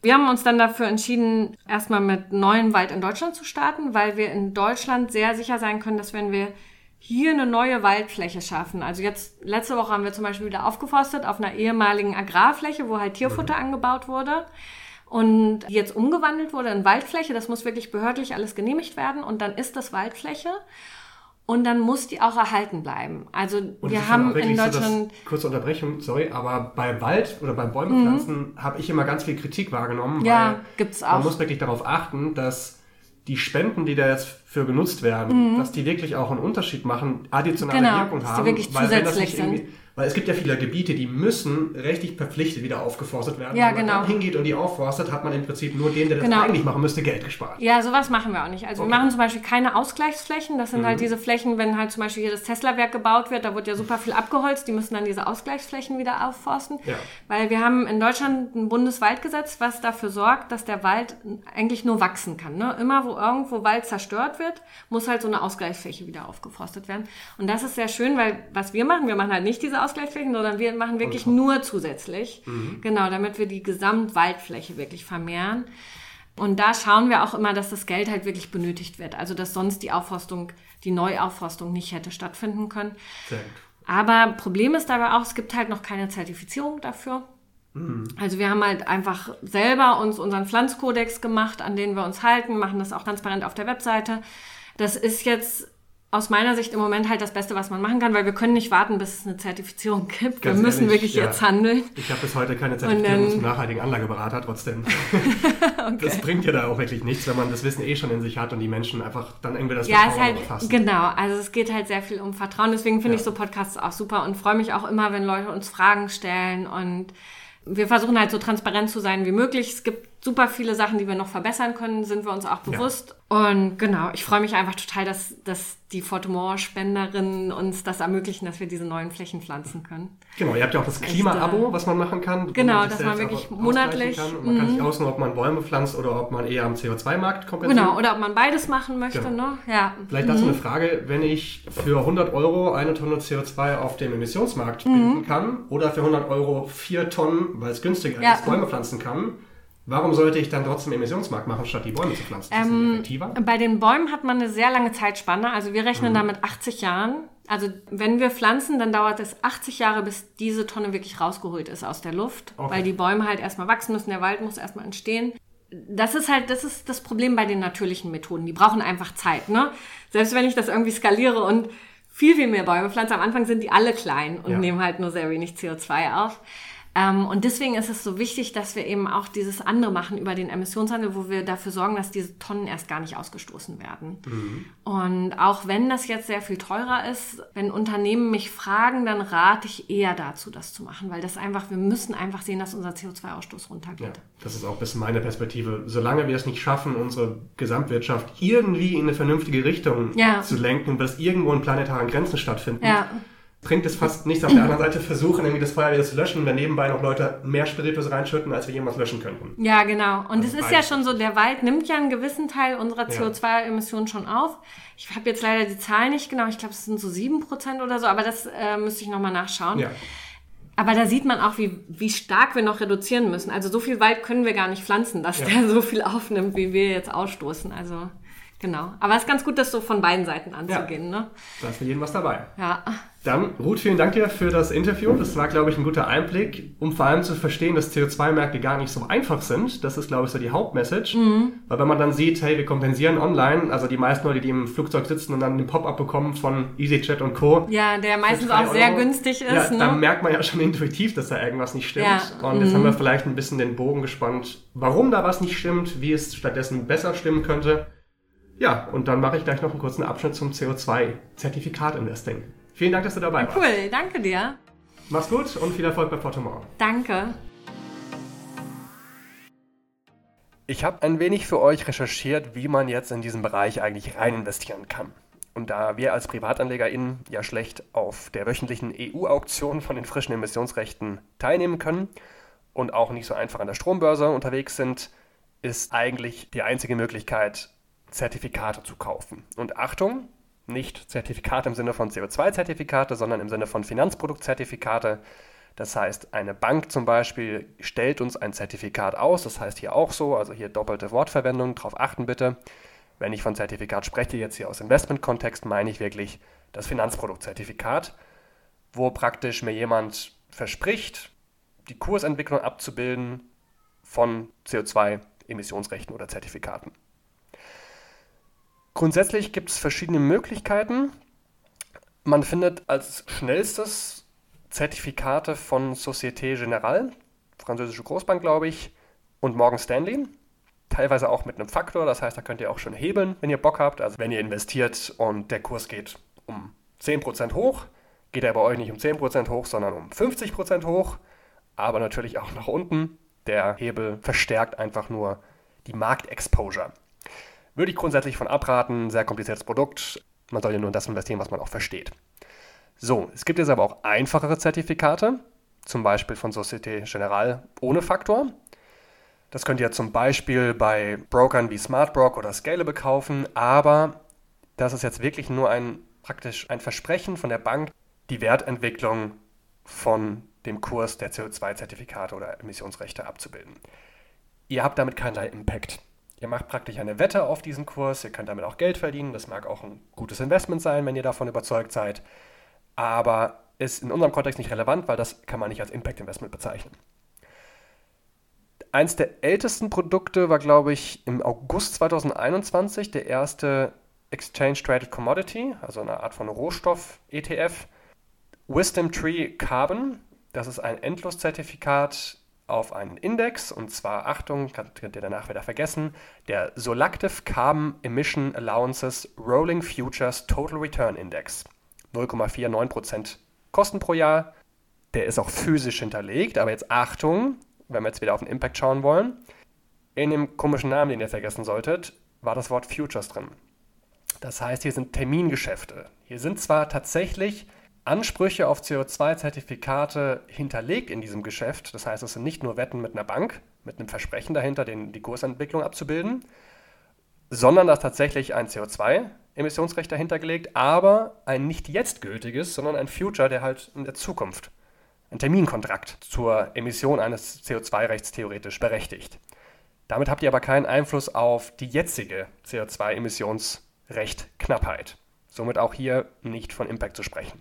S3: Wir haben uns dann dafür entschieden, erstmal mit neuen Wald in Deutschland zu starten, weil wir in Deutschland sehr sicher sein können, dass wenn wir hier eine neue Waldfläche schaffen. Also jetzt, letzte Woche haben wir zum Beispiel wieder aufgeforstet auf einer ehemaligen Agrarfläche, wo halt Tierfutter mhm. angebaut wurde und jetzt umgewandelt wurde in Waldfläche. Das muss wirklich behördlich alles genehmigt werden und dann ist das Waldfläche und dann muss die auch erhalten bleiben. Also und wir haben in Deutschland.
S2: So kurze Unterbrechung, sorry, aber bei Wald oder beim Bäumepflanzen mhm. habe ich immer ganz viel Kritik wahrgenommen.
S3: Ja, gibt's auch.
S2: Man muss wirklich darauf achten, dass die Spenden, die da jetzt für genutzt werden, mhm. dass die wirklich auch einen Unterschied machen, additionale
S3: genau,
S2: Wirkung haben.
S3: Dass die wirklich weil zusätzlich sind
S2: weil es gibt ja viele Gebiete, die müssen rechtlich verpflichtet wieder aufgeforstet werden.
S3: Ja,
S2: Wenn
S3: man
S2: genau. dann hingeht und die aufforstet, hat man im Prinzip nur den, der das genau. eigentlich machen müsste, Geld gespart.
S3: Ja, sowas machen wir auch nicht. Also okay. wir machen zum Beispiel keine Ausgleichsflächen. Das sind halt mhm. halt diese Flächen, wenn halt zum Beispiel hier das Tesla-Werk gebaut wird, da wird ja super viel abgeholzt. Die müssen dann diese Ausgleichsflächen wieder aufforsten. Ja. Weil wir haben in Deutschland ein Bundeswaldgesetz, was dafür sorgt, dass der Wald eigentlich nur wachsen kann. Ne? Immer wo irgendwo Wald zerstört wird, muss halt so eine Ausgleichsfläche wieder aufgeforstet werden. Und das ist sehr schön, weil was wir machen, wir machen halt nicht diese Ausgleichsflächen, sondern wir machen wirklich nur zusätzlich. Mhm. Genau, damit wir die Gesamtwaldfläche wirklich vermehren. Und da schauen wir auch immer, dass das Geld halt wirklich benötigt wird. Also, dass sonst die Aufforstung, die Neuaufforstung nicht hätte stattfinden können. Sehr gut. Aber Problem ist dabei auch, es gibt halt noch keine Zertifizierung dafür. Mhm. Also wir haben halt einfach selber uns unseren Pflanzkodex gemacht, an den wir uns halten, machen das auch transparent auf der Webseite. Das ist jetzt aus meiner Sicht im Moment halt das Beste, was man machen kann, weil wir können nicht warten, bis es eine Zertifizierung gibt. Ganz wir müssen ehrlich, wirklich ja. jetzt handeln.
S2: Ich habe bis heute keine Zertifizierung dann, zum nachhaltigen Anlageberater trotzdem. [LAUGHS] okay. Das bringt ja da auch wirklich nichts, wenn man das Wissen eh schon in sich hat und die Menschen einfach dann irgendwie das
S3: ja, Vertrauen halt, fassen. Genau, also es geht halt sehr viel um Vertrauen. Deswegen finde ja. ich so Podcasts auch super und freue mich auch immer, wenn Leute uns Fragen stellen und wir versuchen halt so transparent zu sein wie möglich. Es gibt super viele Sachen, die wir noch verbessern können, sind wir uns auch bewusst. Ja. Und genau, ich freue mich einfach total, dass, dass die Photomore-Spenderinnen uns das ermöglichen, dass wir diese neuen Flächen pflanzen können.
S2: Genau, ihr habt ja auch das Klima-Abo, was man machen kann.
S3: Genau, dass man wirklich monatlich.
S2: Kann. Und man mhm. kann sich aussuchen, ob man Bäume pflanzt oder ob man eher am CO2-Markt kompensiert.
S3: Genau, oder ob man beides machen möchte. Genau. Ne? Ja.
S2: Vielleicht dazu mhm. eine Frage, wenn ich für 100 Euro eine Tonne CO2 auf dem Emissionsmarkt mhm. binden kann oder für 100 Euro vier Tonnen, weil es günstiger ja. ist, Bäume pflanzen kann, Warum sollte ich dann trotzdem Emissionsmarkt machen, statt die Bäume zu pflanzen?
S3: Ähm, bei den Bäumen hat man eine sehr lange Zeitspanne. Also wir rechnen mhm. da mit 80 Jahren Also wenn wir pflanzen, dann dauert es 80 Jahre, bis diese Tonne wirklich rausgeholt ist aus der Luft, okay. weil die Bäume halt erstmal wachsen müssen, der Wald muss erstmal entstehen. Das ist halt, das ist das Problem bei den natürlichen Methoden. Die brauchen einfach Zeit, ne? Selbst wenn ich das irgendwie skaliere und viel, viel mehr Bäume pflanze, am Anfang sind die alle klein und ja. nehmen halt nur sehr wenig CO2 auf. Ähm, und deswegen ist es so wichtig, dass wir eben auch dieses andere machen über den Emissionshandel, wo wir dafür sorgen, dass diese Tonnen erst gar nicht ausgestoßen werden. Mhm. Und auch wenn das jetzt sehr viel teurer ist, wenn Unternehmen mich fragen, dann rate ich eher dazu, das zu machen, weil das einfach, wir müssen einfach sehen, dass unser CO2-Ausstoß runtergeht. Ja,
S2: das ist auch ein bisschen meine Perspektive. Solange wir es nicht schaffen, unsere Gesamtwirtschaft irgendwie in eine vernünftige Richtung ja. zu lenken, dass irgendwo in planetaren Grenzen stattfinden, ja bringt es fast nichts. Auf der anderen Seite versuchen, irgendwie das Feuer wieder zu löschen, wenn nebenbei noch Leute mehr Spiritus reinschütten, als wir jemals löschen könnten.
S3: Ja, genau. Und es also ist ja schon so, der Wald nimmt ja einen gewissen Teil unserer CO2-Emissionen schon auf. Ich habe jetzt leider die Zahl nicht genau, ich glaube, es sind so sieben Prozent oder so, aber das äh, müsste ich nochmal nachschauen. Ja. Aber da sieht man auch, wie, wie stark wir noch reduzieren müssen. Also so viel Wald können wir gar nicht pflanzen, dass ja. der so viel aufnimmt, wie wir jetzt ausstoßen. Also genau. Aber es ist ganz gut, das so von beiden Seiten anzugehen. Ja. Ne?
S2: Da ist für jeden was dabei.
S3: Ja.
S2: Dann, Ruth, vielen Dank dir für das Interview. Das war, glaube ich, ein guter Einblick, um vor allem zu verstehen, dass CO2-Märkte gar nicht so einfach sind. Das ist, glaube ich, so die Hauptmessage. Mhm. Weil wenn man dann sieht, hey, wir kompensieren online, also die meisten Leute, die im Flugzeug sitzen und dann den Pop-up bekommen von EasyJet und Co.
S3: Ja, der meistens auch sehr günstig ist. Ja,
S2: ne? dann merkt man ja schon intuitiv, dass da irgendwas nicht stimmt. Ja. Und jetzt mhm. haben wir vielleicht ein bisschen den Bogen gespannt, warum da was nicht stimmt, wie es stattdessen besser stimmen könnte. Ja, und dann mache ich gleich noch einen kurzen Abschnitt zum CO2-Zertifikat-Investing. Vielen Dank, dass du dabei
S3: warst. Cool, danke dir.
S2: Mach's gut und viel Erfolg bei For Tomorrow.
S3: Danke.
S2: Ich habe ein wenig für euch recherchiert, wie man jetzt in diesen Bereich eigentlich rein investieren kann. Und da wir als PrivatanlegerInnen ja schlecht auf der wöchentlichen EU-Auktion von den frischen Emissionsrechten teilnehmen können und auch nicht so einfach an der Strombörse unterwegs sind, ist eigentlich die einzige Möglichkeit, Zertifikate zu kaufen. Und Achtung, nicht Zertifikate im Sinne von CO2-Zertifikate, sondern im Sinne von Finanzproduktzertifikate. Das heißt, eine Bank zum Beispiel stellt uns ein Zertifikat aus. Das heißt hier auch so, also hier doppelte Wortverwendung, darauf achten bitte. Wenn ich von Zertifikat spreche, jetzt hier aus Investmentkontext, meine ich wirklich das Finanzproduktzertifikat, wo praktisch mir jemand verspricht, die Kursentwicklung abzubilden von CO2-Emissionsrechten oder Zertifikaten. Grundsätzlich gibt es verschiedene Möglichkeiten. Man findet als schnellstes Zertifikate von Societe Generale, französische Großbank, glaube ich, und Morgan Stanley. Teilweise auch mit einem Faktor, das heißt, da könnt ihr auch schon hebeln, wenn ihr Bock habt. Also wenn ihr investiert und der Kurs geht um 10% hoch, geht er bei euch nicht um 10% hoch, sondern um 50% hoch, aber natürlich auch nach unten. Der Hebel verstärkt einfach nur die Marktexposure. Würde ich grundsätzlich von abraten. Sehr kompliziertes Produkt. Man soll ja nur in das investieren, was man auch versteht. So, es gibt jetzt aber auch einfachere Zertifikate, zum Beispiel von Societe Generale ohne Faktor. Das könnt ihr zum Beispiel bei Brokern wie SmartBrock oder Scalable kaufen, aber das ist jetzt wirklich nur ein praktisch ein Versprechen von der Bank, die Wertentwicklung von dem Kurs der CO2-Zertifikate oder Emissionsrechte abzubilden. Ihr habt damit keinerlei Impact. Ihr macht praktisch eine Wette auf diesen Kurs, ihr könnt damit auch Geld verdienen, das mag auch ein gutes Investment sein, wenn ihr davon überzeugt seid, aber ist in unserem Kontext nicht relevant, weil das kann man nicht als Impact Investment bezeichnen. Eins der ältesten Produkte war, glaube ich, im August 2021 der erste Exchange Traded Commodity, also eine Art von Rohstoff-ETF. Wisdom Tree Carbon, das ist ein Endloszertifikat auf einen Index, und zwar, Achtung, könnt ihr danach wieder vergessen, der Solactive Carbon Emission Allowances Rolling Futures Total Return Index. 0,49% Kosten pro Jahr. Der ist auch physisch hinterlegt, aber jetzt Achtung, wenn wir jetzt wieder auf den Impact schauen wollen. In dem komischen Namen, den ihr vergessen solltet, war das Wort Futures drin. Das heißt, hier sind Termingeschäfte. Hier sind zwar tatsächlich Ansprüche auf CO2-Zertifikate hinterlegt in diesem Geschäft. Das heißt, es sind nicht nur Wetten mit einer Bank, mit einem Versprechen dahinter, den, die Kursentwicklung abzubilden, sondern da ist tatsächlich ein CO2-Emissionsrecht dahinter gelegt, aber ein nicht jetzt gültiges, sondern ein Future, der halt in der Zukunft, ein Terminkontrakt zur Emission eines CO2-Rechts theoretisch berechtigt. Damit habt ihr aber keinen Einfluss auf die jetzige CO2-Emissionsrecht-Knappheit Somit auch hier nicht von Impact zu sprechen.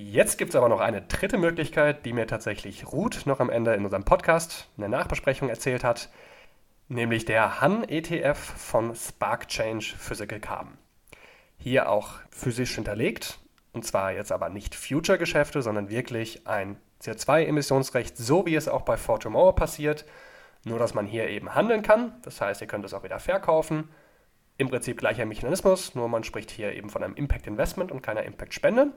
S2: Jetzt gibt es aber noch eine dritte Möglichkeit, die mir tatsächlich Ruth noch am Ende in unserem Podcast in der Nachbesprechung erzählt hat, nämlich der Han ETF von Spark Change Physical Carbon. Hier auch physisch hinterlegt, und zwar jetzt aber nicht Future-Geschäfte, sondern wirklich ein CO2-Emissionsrecht, so wie es auch bei For Tomorrow passiert, nur dass man hier eben handeln kann. Das heißt, ihr könnt es auch wieder verkaufen. Im Prinzip gleicher Mechanismus, nur man spricht hier eben von einem Impact Investment und keiner Impact Spende.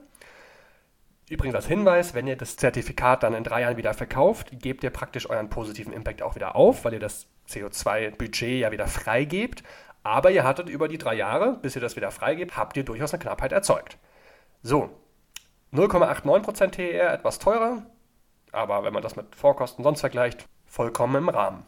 S2: Übrigens als Hinweis, wenn ihr das Zertifikat dann in drei Jahren wieder verkauft, gebt ihr praktisch euren positiven Impact auch wieder auf, weil ihr das CO2-Budget ja wieder freigebt. Aber ihr hattet über die drei Jahre, bis ihr das wieder freigebt, habt ihr durchaus eine Knappheit erzeugt. So, 0,89% TER, etwas teurer, aber wenn man das mit Vorkosten sonst vergleicht, vollkommen im Rahmen.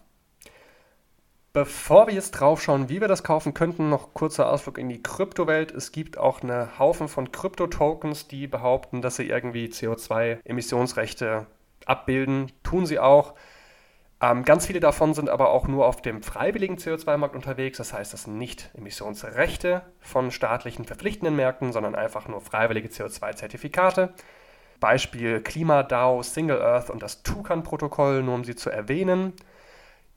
S2: Bevor wir jetzt drauf schauen, wie wir das kaufen könnten, noch kurzer Ausflug in die Kryptowelt. Es gibt auch eine Haufen von Krypto-Tokens, die behaupten, dass sie irgendwie CO2-Emissionsrechte abbilden. Tun sie auch. Ähm, ganz viele davon sind aber auch nur auf dem freiwilligen CO2-Markt unterwegs. Das heißt, das sind nicht Emissionsrechte von staatlichen verpflichtenden Märkten, sondern einfach nur freiwillige CO2-Zertifikate. Beispiel KlimaDAO, Single Earth und das Tucan-Protokoll, nur um sie zu erwähnen.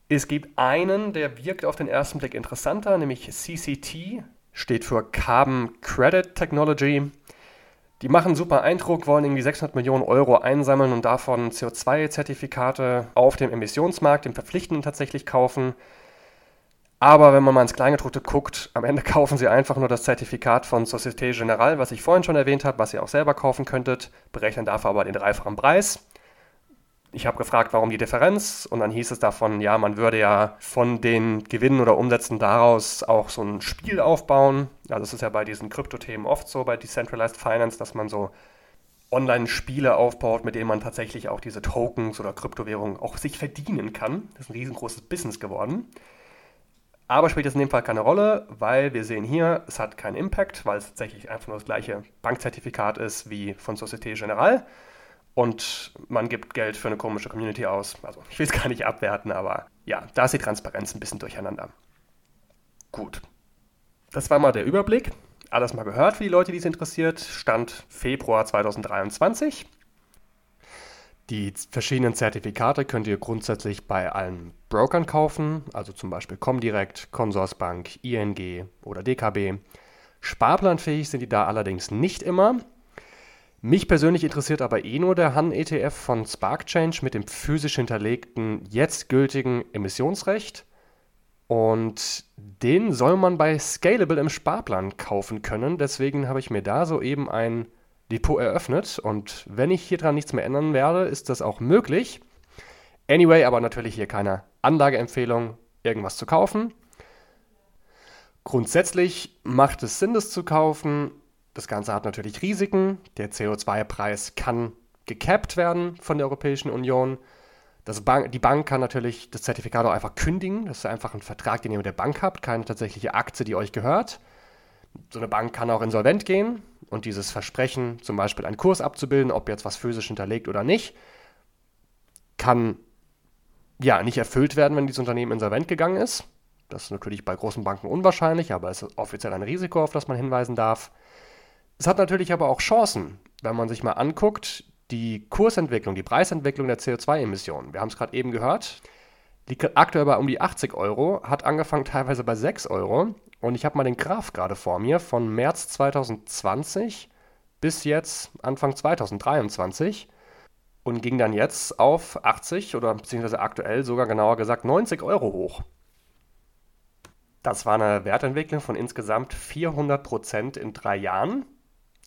S2: Es gibt einen, der wirkt auf den ersten Blick interessanter, nämlich CCT, steht für Carbon Credit Technology. Die machen super Eindruck, wollen irgendwie 600 Millionen Euro einsammeln und davon CO2-Zertifikate auf dem Emissionsmarkt, dem verpflichtenden tatsächlich kaufen. Aber wenn man mal ins Kleingedruckte guckt, am Ende [LAUGHS] kaufen sie einfach nur das Zertifikat von Societe Generale, was ich vorhin schon erwähnt habe, was ihr auch selber kaufen könntet, berechnen dafür aber den dreifachen Preis ich habe gefragt, warum die Differenz und dann hieß es davon, ja, man würde ja von den Gewinnen oder Umsätzen daraus auch so ein Spiel aufbauen. Also es ist ja bei diesen Kryptothemen oft so, bei Decentralized Finance, dass man so Online-Spiele aufbaut, mit denen man tatsächlich auch diese Tokens oder Kryptowährungen auch sich verdienen kann. Das ist ein riesengroßes Business geworden. Aber spielt das in dem Fall keine Rolle, weil wir sehen hier, es hat keinen Impact, weil es tatsächlich einfach nur das gleiche Bankzertifikat ist wie von Societe Generale und man gibt Geld für eine komische Community aus. Also ich will es [LAUGHS] gar nicht abwerten, aber ja, da ist die Transparenz ein bisschen durcheinander. Gut. Das war mal der Überblick. Alles mal gehört für die Leute, die es interessiert. Stand Februar 2023. Die verschiedenen Zertifikate könnt ihr grundsätzlich bei allen Brokern kaufen, also zum Beispiel Comdirect, Consorsbank, ING oder DKB. Sparplanfähig sind die da allerdings nicht immer. Mich persönlich interessiert aber eh nur der Han-ETF von SparkChange mit dem physisch hinterlegten, jetzt gültigen Emissionsrecht. Und den soll man bei Scalable im Sparplan kaufen können. Deswegen habe ich mir da soeben ein Depot eröffnet. Und wenn ich hier dran nichts mehr ändern werde, ist das auch möglich. Anyway, aber natürlich hier keine Anlageempfehlung, irgendwas zu kaufen. Grundsätzlich macht es Sinn, das zu kaufen. Das Ganze hat natürlich Risiken. Der CO2-Preis kann gecapped werden von der Europäischen Union. Bank, die Bank kann natürlich das Zertifikat auch einfach kündigen. Das ist einfach ein Vertrag, den ihr mit der Bank habt, keine tatsächliche Aktie, die euch gehört. So eine Bank kann auch insolvent gehen und dieses Versprechen, zum Beispiel einen Kurs abzubilden, ob jetzt was physisch hinterlegt oder nicht, kann ja nicht erfüllt werden, wenn dieses Unternehmen insolvent gegangen ist. Das ist natürlich bei großen Banken unwahrscheinlich, aber es ist offiziell ein Risiko, auf das man hinweisen darf. Es hat natürlich aber auch Chancen, wenn man sich mal anguckt, die Kursentwicklung, die Preisentwicklung der CO2-Emissionen. Wir haben es gerade eben gehört, liegt aktuell bei um die 80 Euro, hat angefangen teilweise bei 6 Euro. Und ich habe mal den Graph gerade vor mir von März 2020 bis jetzt Anfang 2023 und ging dann jetzt auf 80 oder beziehungsweise aktuell sogar genauer gesagt 90 Euro hoch. Das war eine Wertentwicklung von insgesamt 400 Prozent in drei Jahren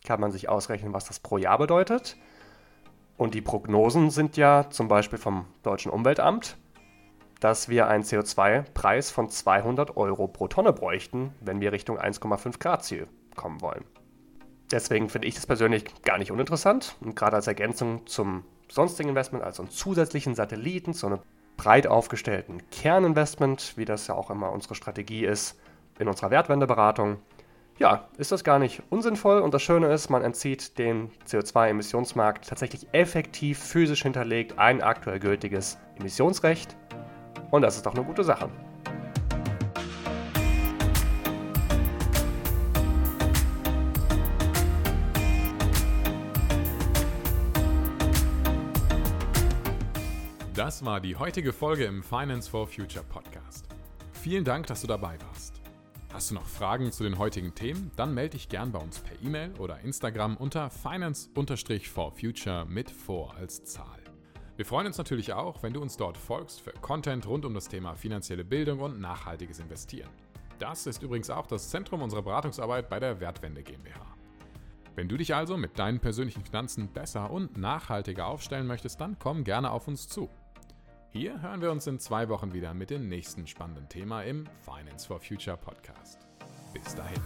S2: kann man sich ausrechnen, was das pro Jahr bedeutet. Und die Prognosen sind ja zum Beispiel vom Deutschen Umweltamt, dass wir einen CO2-Preis von 200 Euro pro Tonne bräuchten, wenn wir Richtung 1,5 Grad Ziel kommen wollen. Deswegen finde ich das persönlich gar nicht uninteressant und gerade als Ergänzung zum sonstigen Investment, also einen zusätzlichen Satelliten, zu einem breit aufgestellten Kerninvestment, wie das ja auch immer unsere Strategie ist in unserer Wertwendeberatung, ja, ist das gar nicht unsinnvoll. Und das Schöne ist, man entzieht dem CO2-Emissionsmarkt tatsächlich effektiv physisch hinterlegt ein aktuell gültiges Emissionsrecht. Und das ist doch eine gute Sache.
S1: Das war die heutige Folge im Finance for Future Podcast. Vielen Dank, dass du dabei warst. Hast du noch Fragen zu den heutigen Themen? Dann melde dich gern bei uns per E-Mail oder Instagram unter finance-for-future mit vor als Zahl. Wir freuen uns natürlich auch, wenn du uns dort folgst für Content rund um das Thema finanzielle Bildung und nachhaltiges Investieren. Das ist übrigens auch das Zentrum unserer Beratungsarbeit bei der Wertwende GmbH. Wenn du dich also mit deinen persönlichen Finanzen besser und nachhaltiger aufstellen möchtest, dann komm gerne auf uns zu. Hier hören wir uns in zwei Wochen wieder mit dem nächsten spannenden Thema im Finance for Future Podcast. Bis dahin.